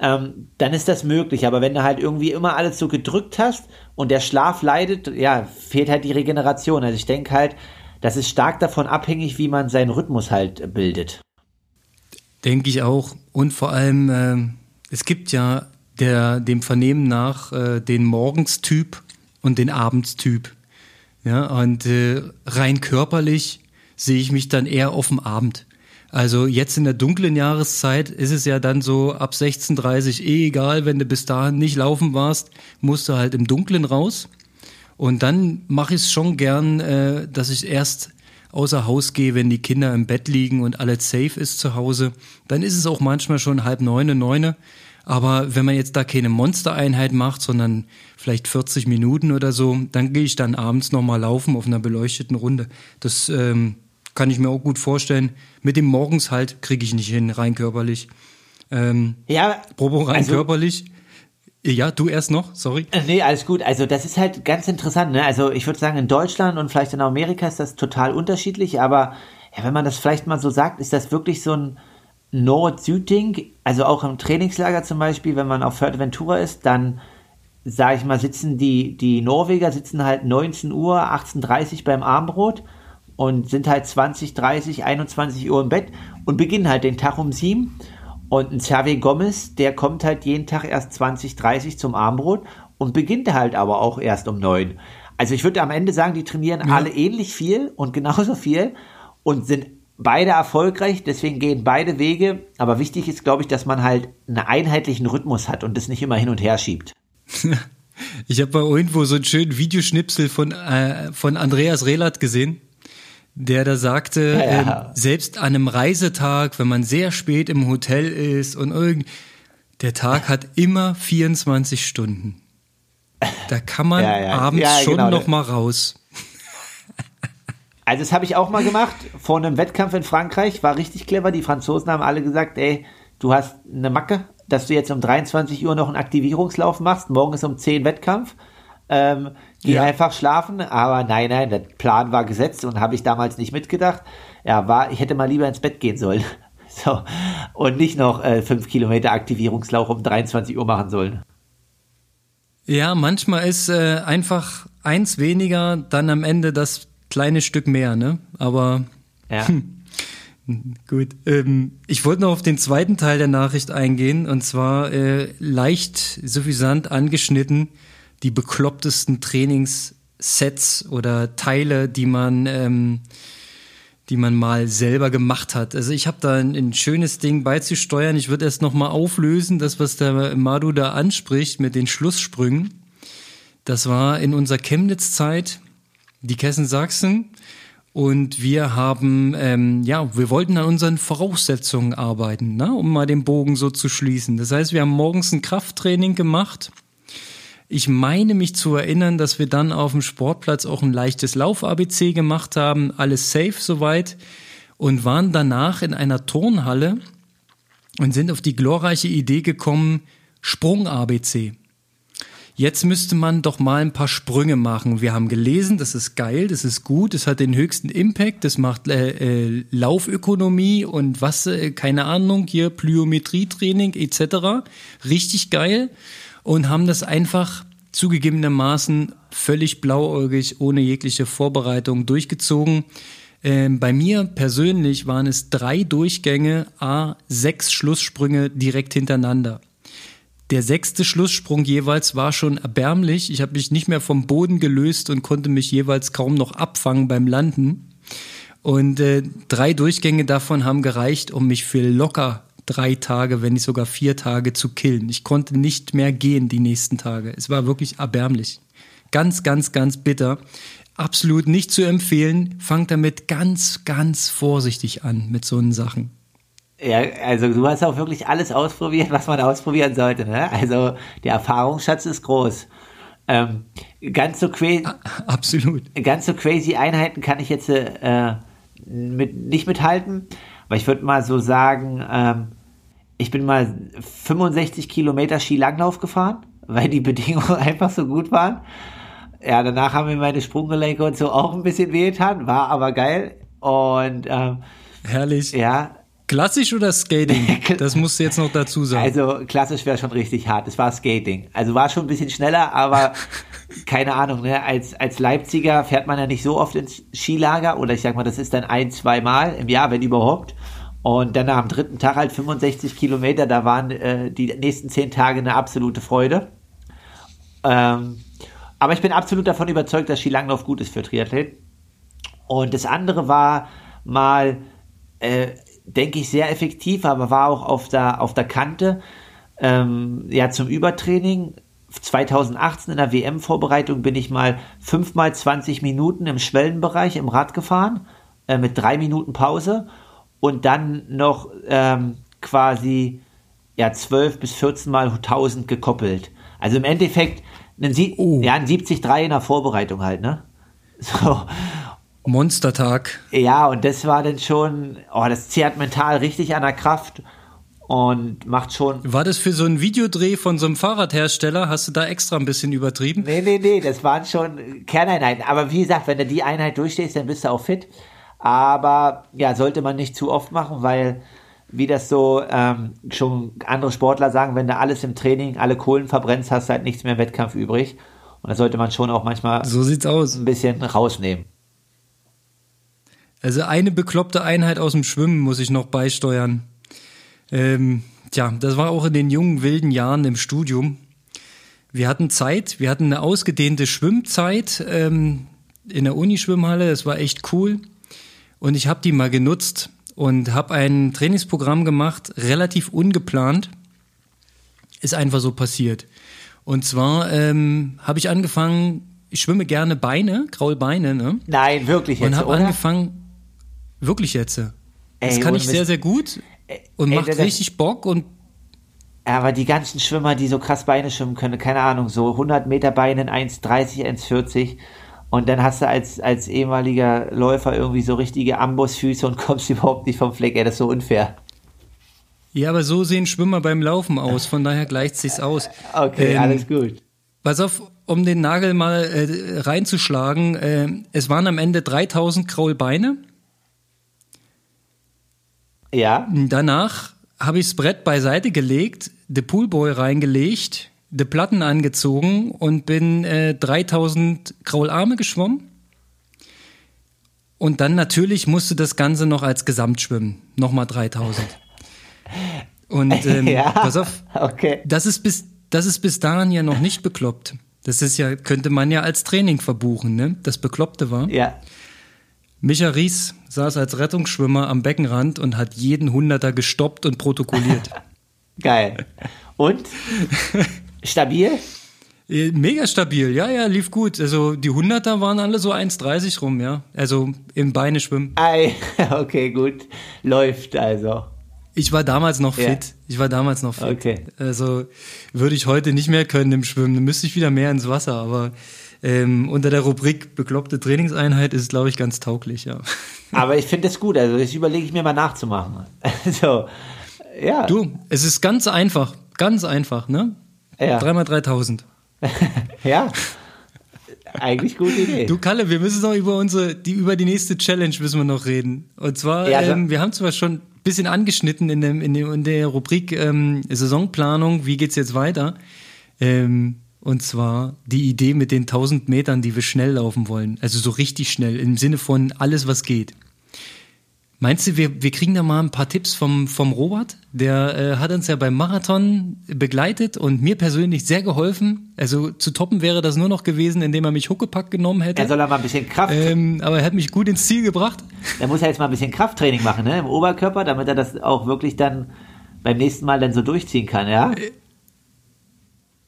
Ähm, dann ist das möglich. Aber wenn du halt irgendwie immer alles so gedrückt hast und der Schlaf leidet, ja, fehlt halt die Regeneration. Also ich denke halt, das ist stark davon abhängig, wie man seinen Rhythmus halt bildet. Denke ich auch. Und vor allem, äh, es gibt ja der, dem Vernehmen nach äh, den Morgenstyp und den Abendstyp. Ja, und äh, rein körperlich sehe ich mich dann eher auf dem Abend. Also jetzt in der dunklen Jahreszeit ist es ja dann so ab 16.30 eh egal, wenn du bis dahin nicht laufen warst, musst du halt im Dunklen raus. Und dann mache ich es schon gern, äh, dass ich erst außer Haus gehe, wenn die Kinder im Bett liegen und alles safe ist zu Hause. Dann ist es auch manchmal schon halb neune, neune. Aber wenn man jetzt da keine Monstereinheit macht, sondern vielleicht 40 Minuten oder so, dann gehe ich dann abends nochmal laufen auf einer beleuchteten Runde. Das ähm, kann ich mir auch gut vorstellen. Mit dem Morgens halt kriege ich nicht hin, rein körperlich. Ähm, ja, Probo rein also, körperlich. Ja, du erst noch, sorry. Äh, nee, alles gut. Also das ist halt ganz interessant. Ne? Also ich würde sagen, in Deutschland und vielleicht in Amerika ist das total unterschiedlich, aber ja, wenn man das vielleicht mal so sagt, ist das wirklich so ein Nord-Süd-Ding. Also auch im Trainingslager zum Beispiel, wenn man auf Fuerteventura ist, dann sage ich mal, sitzen die, die Norweger sitzen halt 19 Uhr, 18.30 Uhr beim Armbrot und sind halt 20, 30, 21 Uhr im Bett und beginnen halt den Tag um sieben. Und ein Xavier Gomez, der kommt halt jeden Tag erst 20, 30 zum Armbrot und beginnt halt aber auch erst um neun. Also ich würde am Ende sagen, die trainieren ja. alle ähnlich viel und genauso viel und sind beide erfolgreich, deswegen gehen beide Wege. Aber wichtig ist, glaube ich, dass man halt einen einheitlichen Rhythmus hat und das nicht immer hin und her schiebt. Ich habe mal irgendwo so einen schönen Videoschnipsel von, äh, von Andreas Rehlert gesehen der da sagte, ja, ja. Äh, selbst an einem Reisetag, wenn man sehr spät im Hotel ist und irgend, der Tag hat immer 24 Stunden. Da kann man ja, abends schon genau. noch mal raus. Also das habe ich auch mal gemacht vor einem Wettkampf in Frankreich, war richtig clever. Die Franzosen haben alle gesagt, ey, du hast eine Macke, dass du jetzt um 23 Uhr noch einen Aktivierungslauf machst, morgen ist um 10 Wettkampf. Ähm, geh ja. einfach schlafen. Aber nein, nein, der Plan war gesetzt und habe ich damals nicht mitgedacht. Ja, war, ich hätte mal lieber ins Bett gehen sollen. So. Und nicht noch äh, fünf Kilometer Aktivierungslauf um 23 Uhr machen sollen. Ja, manchmal ist äh, einfach eins weniger, dann am Ende das kleine Stück mehr, ne? Aber ja. Hm, gut. Ähm, ich wollte noch auf den zweiten Teil der Nachricht eingehen und zwar äh, leicht suffisant angeschnitten die beklopptesten Trainingssets oder Teile, die man, ähm, die man mal selber gemacht hat. Also ich habe da ein, ein, schönes Ding beizusteuern. Ich würde erst noch mal auflösen, das was der Madu da anspricht mit den Schlusssprüngen. Das war in unserer Chemnitz-Zeit, die Kessen Sachsen. Und wir haben, ähm, ja, wir wollten an unseren Voraussetzungen arbeiten, ne, um mal den Bogen so zu schließen. Das heißt, wir haben morgens ein Krafttraining gemacht ich meine mich zu erinnern, dass wir dann auf dem Sportplatz auch ein leichtes Lauf-ABC gemacht haben, alles safe soweit und waren danach in einer Turnhalle und sind auf die glorreiche Idee gekommen, Sprung-ABC. Jetzt müsste man doch mal ein paar Sprünge machen. Wir haben gelesen, das ist geil, das ist gut, das hat den höchsten Impact, das macht äh, äh, Laufökonomie und was, äh, keine Ahnung, hier Plyometrietraining etc. Richtig geil und haben das einfach zugegebenermaßen völlig blauäugig, ohne jegliche Vorbereitung durchgezogen. Ähm, bei mir persönlich waren es drei Durchgänge, a sechs Schlusssprünge direkt hintereinander. Der sechste Schlusssprung jeweils war schon erbärmlich. Ich habe mich nicht mehr vom Boden gelöst und konnte mich jeweils kaum noch abfangen beim Landen. Und äh, drei Durchgänge davon haben gereicht, um mich für locker drei Tage, wenn nicht sogar vier Tage zu killen. Ich konnte nicht mehr gehen die nächsten Tage. Es war wirklich erbärmlich. Ganz, ganz, ganz bitter. Absolut nicht zu empfehlen. Fangt damit ganz, ganz vorsichtig an mit so Sachen. Ja, also du hast auch wirklich alles ausprobiert, was man ausprobieren sollte. Ne? Also der Erfahrungsschatz ist groß. Ähm, ganz so crazy. Absolut. Ganz so crazy Einheiten kann ich jetzt äh, mit, nicht mithalten. Aber ich würde mal so sagen, ähm, ich bin mal 65 Kilometer Skilanglauf gefahren, weil die Bedingungen einfach so gut waren. Ja, danach haben mir meine Sprunggelenke und so auch ein bisschen wehgetan, war aber geil. Und ähm, herrlich. Ja, Klassisch oder Skating? Das musst du jetzt noch dazu sagen. Also klassisch wäre schon richtig hart. Es war Skating. Also war schon ein bisschen schneller, aber keine Ahnung. Ne? Als, als Leipziger fährt man ja nicht so oft ins Skilager oder ich sag mal, das ist dann ein, zwei Mal im Jahr, wenn überhaupt. Und dann am dritten Tag halt 65 Kilometer, da waren äh, die nächsten zehn Tage eine absolute Freude. Ähm, aber ich bin absolut davon überzeugt, dass Skilanglauf gut ist für Triathleten. Und das andere war mal äh, denke ich, sehr effektiv, aber war auch auf der, auf der Kante. Ähm, ja, zum Übertraining 2018 in der WM-Vorbereitung bin ich mal fünfmal 20 Minuten im Schwellenbereich im Rad gefahren, äh, mit drei Minuten Pause und dann noch ähm, quasi ja, 12 bis 14 mal 1000 gekoppelt. Also im Endeffekt ein, oh. ja, ein 70-3 in der Vorbereitung halt, ne? So. Monstertag. Ja, und das war dann schon, oh, das zehrt mental richtig an der Kraft und macht schon. War das für so einen Videodreh von so einem Fahrradhersteller? Hast du da extra ein bisschen übertrieben? Nee, nee, nee, das waren schon Kerneinheiten. Aber wie gesagt, wenn du die Einheit durchstehst, dann bist du auch fit. Aber ja, sollte man nicht zu oft machen, weil wie das so ähm, schon andere Sportler sagen, wenn du alles im Training, alle Kohlen verbrennst, hast du halt nichts mehr im Wettkampf übrig. Und da sollte man schon auch manchmal so sieht's aus. ein bisschen rausnehmen. Also eine bekloppte Einheit aus dem Schwimmen muss ich noch beisteuern. Ähm, tja, das war auch in den jungen, wilden Jahren im Studium. Wir hatten Zeit, wir hatten eine ausgedehnte Schwimmzeit ähm, in der Unischwimmhalle, das war echt cool. Und ich habe die mal genutzt und habe ein Trainingsprogramm gemacht, relativ ungeplant. Ist einfach so passiert. Und zwar ähm, habe ich angefangen, ich schwimme gerne Beine, graue Beine, ne? Nein, wirklich jetzt, Und habe angefangen, Wirklich jetzt. Das Ey, kann ich sehr, sehr gut und ey, macht richtig Bock und aber die ganzen Schwimmer, die so krass Beine schwimmen können, keine Ahnung, so 100 Meter Beine, 1,30, 1,40 und dann hast du als, als ehemaliger Läufer irgendwie so richtige Ambusfüße und kommst überhaupt nicht vom Fleck, ey, das ist so unfair. Ja, aber so sehen Schwimmer beim Laufen aus, von daher gleicht sich's aus. Okay, ähm, alles gut. Pass auf, um den Nagel mal äh, reinzuschlagen, äh, es waren am Ende 3000 graue Beine ja. Danach habe ich das Brett beiseite gelegt, den Poolboy reingelegt, die Platten angezogen und bin äh, 3000 Kraularme geschwommen. Und dann natürlich musste das Ganze noch als Gesamt schwimmen. Nochmal 3000. Und ähm, ja, pass auf, okay. das, ist bis, das ist bis dahin ja noch nicht bekloppt. Das ist ja, könnte man ja als Training verbuchen, ne? Das Bekloppte war. Ja. Micha Ries saß als Rettungsschwimmer am Beckenrand und hat jeden Hunderter gestoppt und protokolliert. Geil. Und? Stabil? Äh, mega stabil, ja, ja, lief gut. Also die Hunderter waren alle so 1,30 rum, ja. Also im Beine schwimmen. Ei, okay, gut. Läuft also. Ich war damals noch fit. Ja. Ich war damals noch fit. Okay. Also würde ich heute nicht mehr können im Schwimmen. Dann müsste ich wieder mehr ins Wasser, aber ähm, unter der Rubrik bekloppte Trainingseinheit ist, glaube ich, ganz tauglich, ja. Aber ich finde es gut, also das überlege ich mir mal nachzumachen. so, ja. Du, es ist ganz einfach, ganz einfach, ne? Ja. Dreimal 3000. ja. Eigentlich gute Idee. Du Kalle, wir müssen noch über unsere, die, über die nächste Challenge müssen wir noch reden. Und zwar, ja, ähm, wir haben zwar schon ein bisschen angeschnitten in, dem, in, dem, in der Rubrik ähm, Saisonplanung, wie geht's jetzt weiter? Ähm, und zwar die Idee mit den 1000 Metern, die wir schnell laufen wollen. Also so richtig schnell, im Sinne von alles, was geht. Meinst du, wir, wir kriegen da mal ein paar Tipps vom, vom Robert? Der äh, hat uns ja beim Marathon begleitet und mir persönlich sehr geholfen. Also zu toppen wäre das nur noch gewesen, indem er mich Huckepack genommen hätte. Er soll aber ein bisschen Kraft. Ähm, aber er hat mich gut ins Ziel gebracht. Er muss ja jetzt mal ein bisschen Krafttraining machen, ne? Im Oberkörper, damit er das auch wirklich dann beim nächsten Mal dann so durchziehen kann, ja? Äh,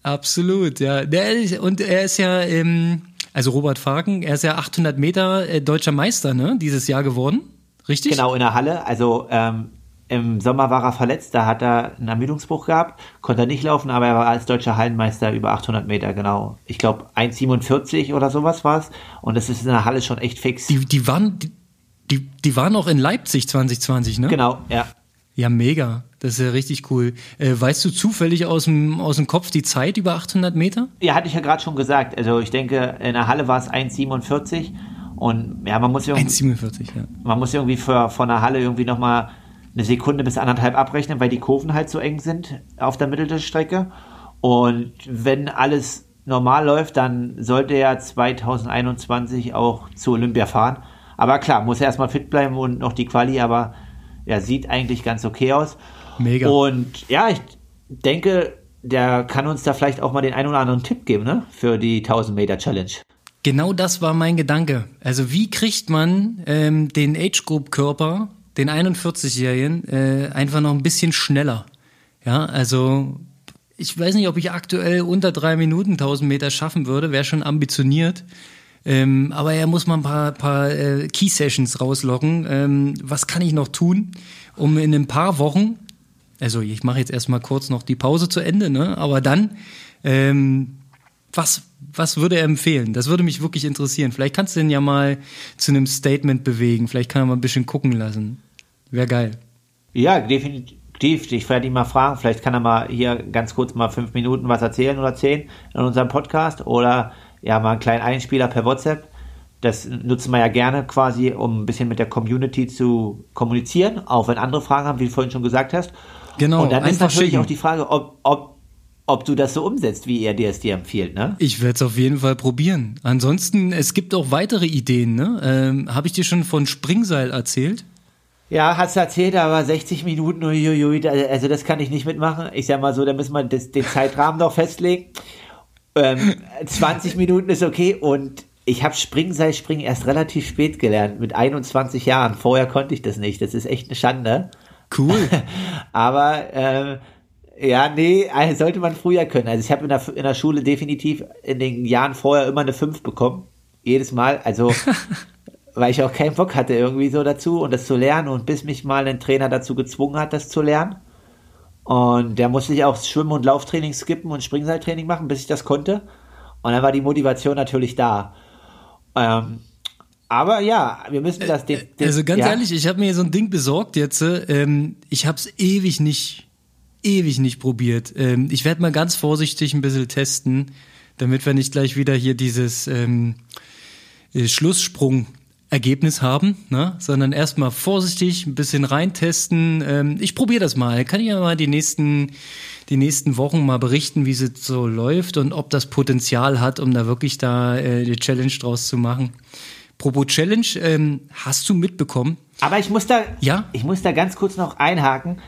Absolut, ja. Der, und er ist ja, ähm, also Robert Fagen, er ist ja 800 Meter äh, deutscher Meister, ne, dieses Jahr geworden, richtig? Genau, in der Halle. Also ähm, im Sommer war er verletzt, da hat er einen Ermüdungsbruch gehabt, konnte er nicht laufen, aber er war als deutscher Hallenmeister über 800 Meter, genau. Ich glaube 1,47 oder sowas war es und das ist in der Halle schon echt fix. Die, die waren, die, die waren auch in Leipzig 2020, ne? Genau, ja. Ja, mega. Das ist ja richtig cool. Äh, weißt du zufällig aus dem, aus dem Kopf die Zeit über 800 Meter? Ja, hatte ich ja gerade schon gesagt. Also ich denke, in der Halle war es 1,47 und ja, man muss irgendwie, 1,47, ja. man muss irgendwie für, von der Halle irgendwie nochmal eine Sekunde bis anderthalb abrechnen, weil die Kurven halt so eng sind auf der Mittelstrecke. Und wenn alles normal läuft, dann sollte er 2021 auch zu Olympia fahren. Aber klar, muss er erstmal fit bleiben und noch die Quali, aber ja, sieht eigentlich ganz okay aus. Mega. Und ja, ich denke, der kann uns da vielleicht auch mal den einen oder anderen Tipp geben, ne? Für die 1000 Meter Challenge. Genau das war mein Gedanke. Also wie kriegt man ähm, den Age Group Körper, den 41-Jährigen, äh, einfach noch ein bisschen schneller? Ja, also ich weiß nicht, ob ich aktuell unter drei Minuten 1000 Meter schaffen würde, wäre schon ambitioniert. Ähm, aber er muss mal ein paar, paar äh, Key Sessions rauslocken. Ähm, was kann ich noch tun, um in ein paar Wochen, also ich mache jetzt erstmal kurz noch die Pause zu Ende, ne? aber dann, ähm, was, was würde er empfehlen? Das würde mich wirklich interessieren. Vielleicht kannst du ihn ja mal zu einem Statement bewegen. Vielleicht kann er mal ein bisschen gucken lassen. Wäre geil. Ja, definitiv. Ich werde ihn mal fragen. Vielleicht kann er mal hier ganz kurz mal fünf Minuten was erzählen oder zehn in unserem Podcast oder ja mal einen kleinen Einspieler per WhatsApp. Das nutzen wir ja gerne quasi, um ein bisschen mit der Community zu kommunizieren, auch wenn andere Fragen haben, wie du vorhin schon gesagt hast. Genau. Und dann ist natürlich schicken. auch die Frage, ob, ob, ob du das so umsetzt, wie er dir es dir empfiehlt, ne? Ich werde es auf jeden Fall probieren. Ansonsten, es gibt auch weitere Ideen. Ne? Ähm, Habe ich dir schon von Springseil erzählt? Ja, hast du erzählt, aber 60 Minuten, uiuiui, also das kann ich nicht mitmachen. Ich sag mal so, da müssen wir das, den Zeitrahmen noch festlegen. Ähm, 20 Minuten ist okay und ich habe Springseilspringen erst relativ spät gelernt, mit 21 Jahren. Vorher konnte ich das nicht. Das ist echt eine Schande. Cool. Aber ähm, ja, nee, also sollte man früher können. Also ich habe in der, in der Schule definitiv in den Jahren vorher immer eine 5 bekommen. Jedes Mal. Also weil ich auch keinen Bock hatte irgendwie so dazu und das zu lernen und bis mich mal ein Trainer dazu gezwungen hat, das zu lernen. Und der musste ich auch Schwimmen- und Lauftraining skippen und Springseiltraining machen, bis ich das konnte. Und dann war die Motivation natürlich da. Ähm, aber ja, wir müssen das. Den, den, Also ganz ja, ehrlich, ich habe mir so ein Ding besorgt jetzt. Ähm, ich habe es ewig nicht, ewig nicht probiert. Ähm, ich werde mal ganz vorsichtig ein bisschen testen, damit wir nicht gleich wieder hier dieses ähm, äh, Schlusssprung-Ergebnis haben, ne? sondern erstmal vorsichtig ein bisschen reintesten. Ähm, ich probiere das mal. Kann ich ja mal die nächsten, die nächsten Wochen mal berichten, wie es so läuft und ob das Potenzial hat, um da wirklich da äh, die Challenge draus zu machen. Propos Challenge, ähm, hast du mitbekommen? Aber ich muss da, Ja? ich muss da ganz kurz noch einhaken.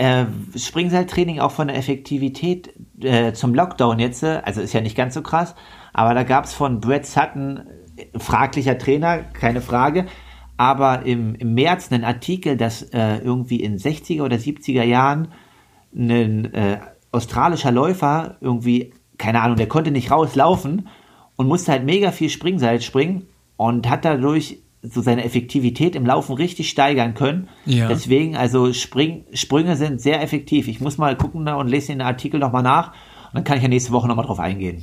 Äh, Springseiltraining auch von der Effektivität äh, zum Lockdown jetzt, äh, also ist ja nicht ganz so krass, aber da gab es von Brett Sutton, äh, fraglicher Trainer, keine Frage, aber im, im März einen Artikel, dass äh, irgendwie in 60er oder 70er Jahren ein äh, australischer Läufer irgendwie, keine Ahnung, der konnte nicht rauslaufen und musste halt mega viel Springseil springen und hat dadurch so seine Effektivität im Laufen richtig steigern können. Ja. Deswegen, also Spring, Sprünge sind sehr effektiv. Ich muss mal gucken und lese den Artikel nochmal nach und dann kann ich ja nächste Woche nochmal drauf eingehen.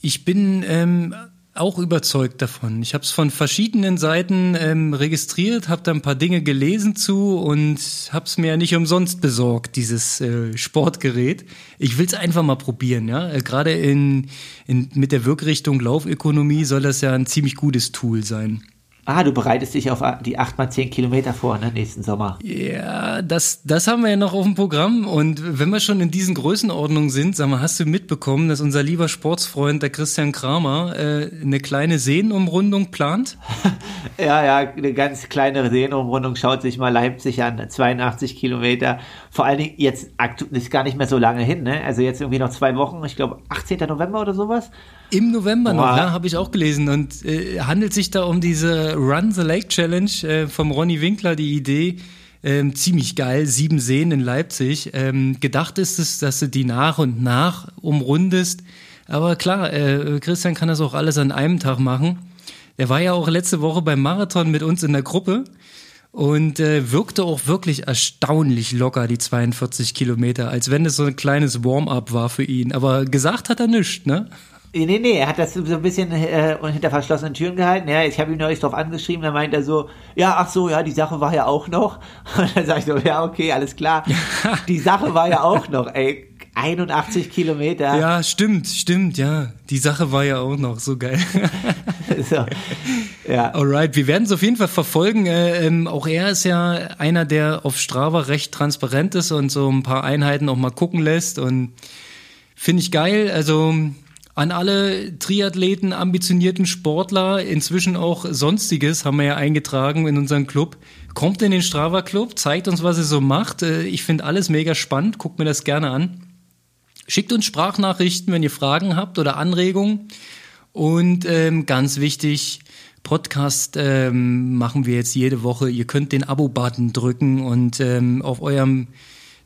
Ich bin ähm, auch überzeugt davon. Ich habe es von verschiedenen Seiten ähm, registriert, habe da ein paar Dinge gelesen zu und habe es mir ja nicht umsonst besorgt, dieses äh, Sportgerät. Ich will es einfach mal probieren. Ja, äh, gerade in, in mit der Wirkrichtung Laufökonomie soll das ja ein ziemlich gutes Tool sein. Ah, du bereitest dich auf die 8x10 Kilometer vor, ne, nächsten Sommer. Ja, das, das haben wir ja noch auf dem Programm. Und wenn wir schon in diesen Größenordnungen sind, sag mal, hast du mitbekommen, dass unser lieber Sportsfreund, der Christian Kramer, äh, eine kleine Seenumrundung plant? Ja, ja, eine ganz kleine Seenumrundung. Schaut sich mal Leipzig an, 82 Kilometer. Vor allen Dingen jetzt ist gar nicht mehr so lange hin, ne? Also jetzt irgendwie noch zwei Wochen, ich glaube 18. November oder sowas. Im November noch, Boah. ja, habe ich auch gelesen. Und äh, handelt sich da um diese Run the Lake Challenge äh, vom Ronny Winkler, die Idee. Ähm, ziemlich geil, sieben Seen in Leipzig. Ähm, gedacht ist es, dass du die nach und nach umrundest. Aber klar, äh, Christian kann das auch alles an einem Tag machen. Er war ja auch letzte Woche beim Marathon mit uns in der Gruppe. und äh, wirkte auch wirklich erstaunlich locker, die 42 Kilometer, als wenn es so ein kleines Warm-up war für ihn. Aber gesagt hat er nichts, ne? Nee, nee, er hat das so ein bisschen äh, hinter verschlossenen Türen gehalten. Ja, ich habe ihm neulich drauf angeschrieben, da meint er so, ja, ach so, ja, die Sache war ja auch noch. Und dann sage ich so, ja, okay, alles klar. die Sache war ja auch noch, ey. 81 Kilometer. Ja, stimmt, stimmt, ja. Die Sache war ja auch noch so geil. so, ja. Alright, wir werden es auf jeden Fall verfolgen. Äh, ähm, auch er ist ja einer, der auf Strava recht transparent ist und so ein paar Einheiten auch mal gucken lässt und finde ich geil. Also an alle Triathleten, ambitionierten Sportler, inzwischen auch Sonstiges haben wir ja eingetragen in unseren Club. Kommt in den Strava Club, zeigt uns, was er so macht. Äh, ich finde alles mega spannend, guckt mir das gerne an. Schickt uns Sprachnachrichten, wenn ihr Fragen habt oder Anregungen. Und ähm, ganz wichtig, Podcast ähm, machen wir jetzt jede Woche. Ihr könnt den Abo-Button drücken und ähm, auf eurem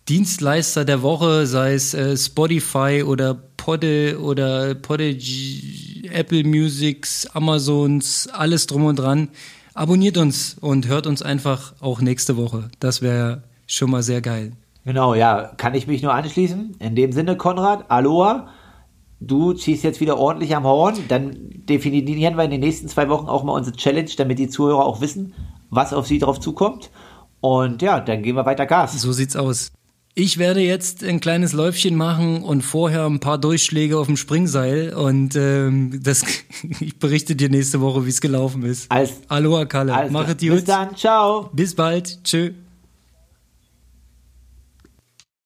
Dienstleister der Woche, sei es äh, Spotify oder Podde oder Podigy, Apple Musics, Amazons, alles drum und dran, abonniert uns und hört uns einfach auch nächste Woche. Das wäre schon mal sehr geil. Genau, ja, kann ich mich nur anschließen. In dem Sinne, Konrad, Aloha. Du ziehst jetzt wieder ordentlich am Horn. Dann definieren wir in den nächsten zwei Wochen auch mal unsere Challenge, damit die Zuhörer auch wissen, was auf sie drauf zukommt. Und ja, dann gehen wir weiter Gas. So sieht's aus. Ich werde jetzt ein kleines Läufchen machen und vorher ein paar Durchschläge auf dem Springseil und ähm, das, ich berichte dir nächste Woche, wie es gelaufen ist. Als, Aloha Kalle, mach es gut. Bis dann, ciao. Bis bald, tschö.